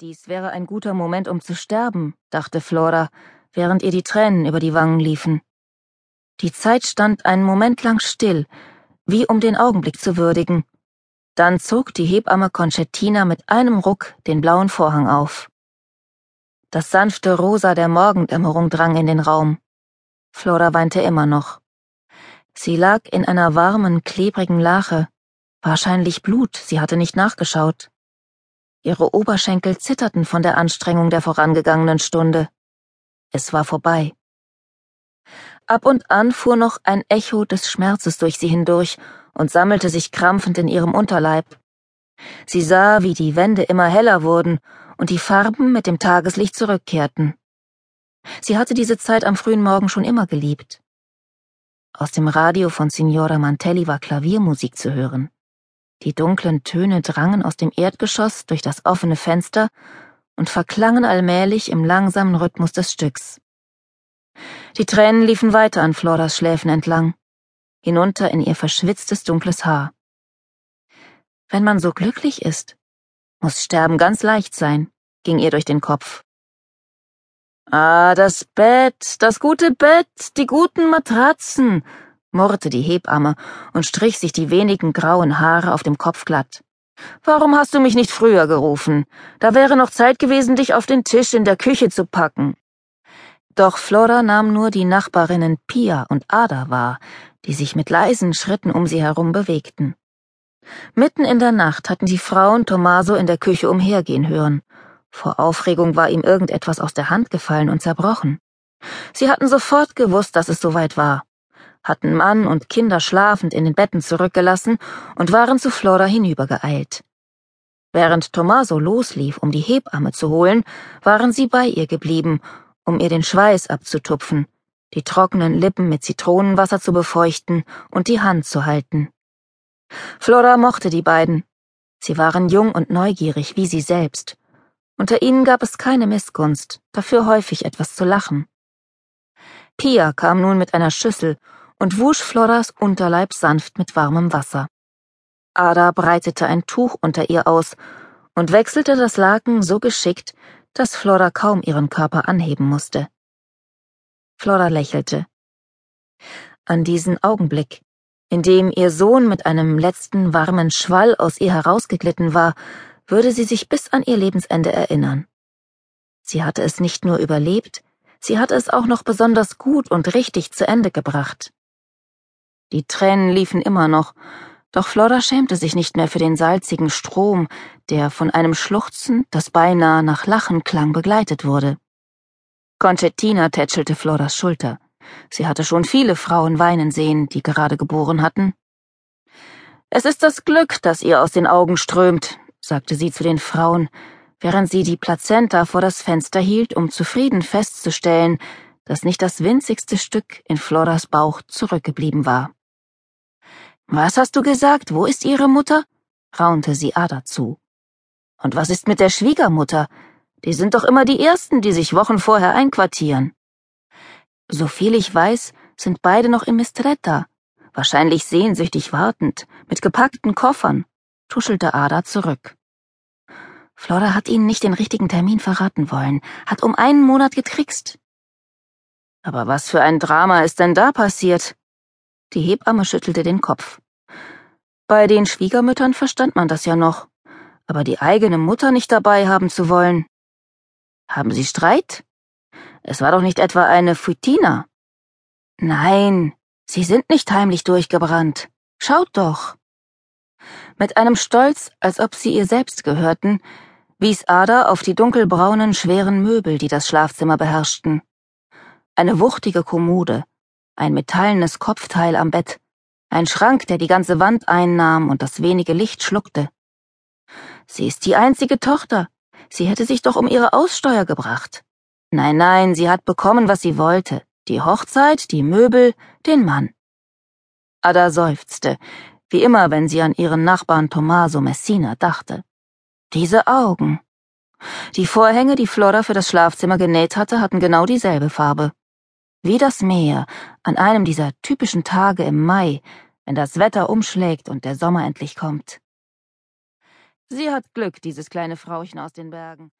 Dies wäre ein guter Moment, um zu sterben, dachte Flora, während ihr die Tränen über die Wangen liefen. Die Zeit stand einen Moment lang still, wie um den Augenblick zu würdigen. Dann zog die Hebamme Concettina mit einem Ruck den blauen Vorhang auf. Das sanfte Rosa der Morgendämmerung drang in den Raum. Flora weinte immer noch. Sie lag in einer warmen, klebrigen Lache. Wahrscheinlich Blut, sie hatte nicht nachgeschaut. Ihre Oberschenkel zitterten von der Anstrengung der vorangegangenen Stunde. Es war vorbei. Ab und an fuhr noch ein Echo des Schmerzes durch sie hindurch und sammelte sich krampfend in ihrem Unterleib. Sie sah, wie die Wände immer heller wurden und die Farben mit dem Tageslicht zurückkehrten. Sie hatte diese Zeit am frühen Morgen schon immer geliebt. Aus dem Radio von Signora Mantelli war Klaviermusik zu hören. Die dunklen Töne drangen aus dem Erdgeschoss durch das offene Fenster und verklangen allmählich im langsamen Rhythmus des Stücks. Die Tränen liefen weiter an Floras Schläfen entlang hinunter in ihr verschwitztes dunkles Haar. Wenn man so glücklich ist, muss Sterben ganz leicht sein, ging ihr durch den Kopf. Ah, das Bett, das gute Bett, die guten Matratzen, murrte die Hebamme und strich sich die wenigen grauen Haare auf dem Kopf glatt. Warum hast du mich nicht früher gerufen? Da wäre noch Zeit gewesen, dich auf den Tisch in der Küche zu packen. Doch Flora nahm nur die Nachbarinnen Pia und Ada wahr, die sich mit leisen Schritten um sie herum bewegten. Mitten in der Nacht hatten die Frauen Tommaso in der Küche umhergehen hören. Vor Aufregung war ihm irgendetwas aus der Hand gefallen und zerbrochen. Sie hatten sofort gewusst, dass es soweit war, hatten Mann und Kinder schlafend in den Betten zurückgelassen und waren zu Flora hinübergeeilt. Während Tommaso loslief, um die Hebamme zu holen, waren sie bei ihr geblieben, um ihr den Schweiß abzutupfen, die trockenen Lippen mit Zitronenwasser zu befeuchten und die Hand zu halten. Flora mochte die beiden. Sie waren jung und neugierig wie sie selbst. Unter ihnen gab es keine Missgunst, dafür häufig etwas zu lachen. Pia kam nun mit einer Schüssel und wusch Floras Unterleib sanft mit warmem Wasser. Ada breitete ein Tuch unter ihr aus und wechselte das Laken so geschickt, dass Flora kaum ihren Körper anheben musste. Flora lächelte. An diesen Augenblick, in dem ihr Sohn mit einem letzten warmen Schwall aus ihr herausgeglitten war, würde sie sich bis an ihr Lebensende erinnern. Sie hatte es nicht nur überlebt, sie hatte es auch noch besonders gut und richtig zu Ende gebracht. Die Tränen liefen immer noch, doch Flora schämte sich nicht mehr für den salzigen Strom, der von einem Schluchzen, das beinahe nach Lachen klang, begleitet wurde. Concettina tätschelte Floras Schulter. Sie hatte schon viele Frauen weinen sehen, die gerade geboren hatten. Es ist das Glück, das ihr aus den Augen strömt, sagte sie zu den Frauen, während sie die Plazenta vor das Fenster hielt, um zufrieden festzustellen, dass nicht das winzigste Stück in Floras Bauch zurückgeblieben war. Was hast du gesagt? Wo ist ihre Mutter? raunte sie Ada zu. Und was ist mit der Schwiegermutter? Die sind doch immer die Ersten, die sich Wochen vorher einquartieren. Soviel ich weiß, sind beide noch in Mistretta, wahrscheinlich sehnsüchtig wartend, mit gepackten Koffern, tuschelte Ada zurück. Flora hat ihnen nicht den richtigen Termin verraten wollen, hat um einen Monat getrickst. Aber was für ein Drama ist denn da passiert? Die Hebamme schüttelte den Kopf. Bei den Schwiegermüttern verstand man das ja noch, aber die eigene Mutter nicht dabei haben zu wollen, haben Sie Streit? Es war doch nicht etwa eine Futina. Nein, Sie sind nicht heimlich durchgebrannt. Schaut doch. Mit einem Stolz, als ob sie ihr selbst gehörten, wies Ada auf die dunkelbraunen, schweren Möbel, die das Schlafzimmer beherrschten. Eine wuchtige Kommode, ein metallenes Kopfteil am Bett, ein Schrank, der die ganze Wand einnahm und das wenige Licht schluckte. Sie ist die einzige Tochter, Sie hätte sich doch um ihre Aussteuer gebracht. Nein, nein, sie hat bekommen, was sie wollte. Die Hochzeit, die Möbel, den Mann. Ada seufzte, wie immer, wenn sie an ihren Nachbarn Tommaso Messina dachte. Diese Augen. Die Vorhänge, die Flora für das Schlafzimmer genäht hatte, hatten genau dieselbe Farbe. Wie das Meer an einem dieser typischen Tage im Mai, wenn das Wetter umschlägt und der Sommer endlich kommt. Sie hat Glück, dieses kleine Frauchen aus den Bergen.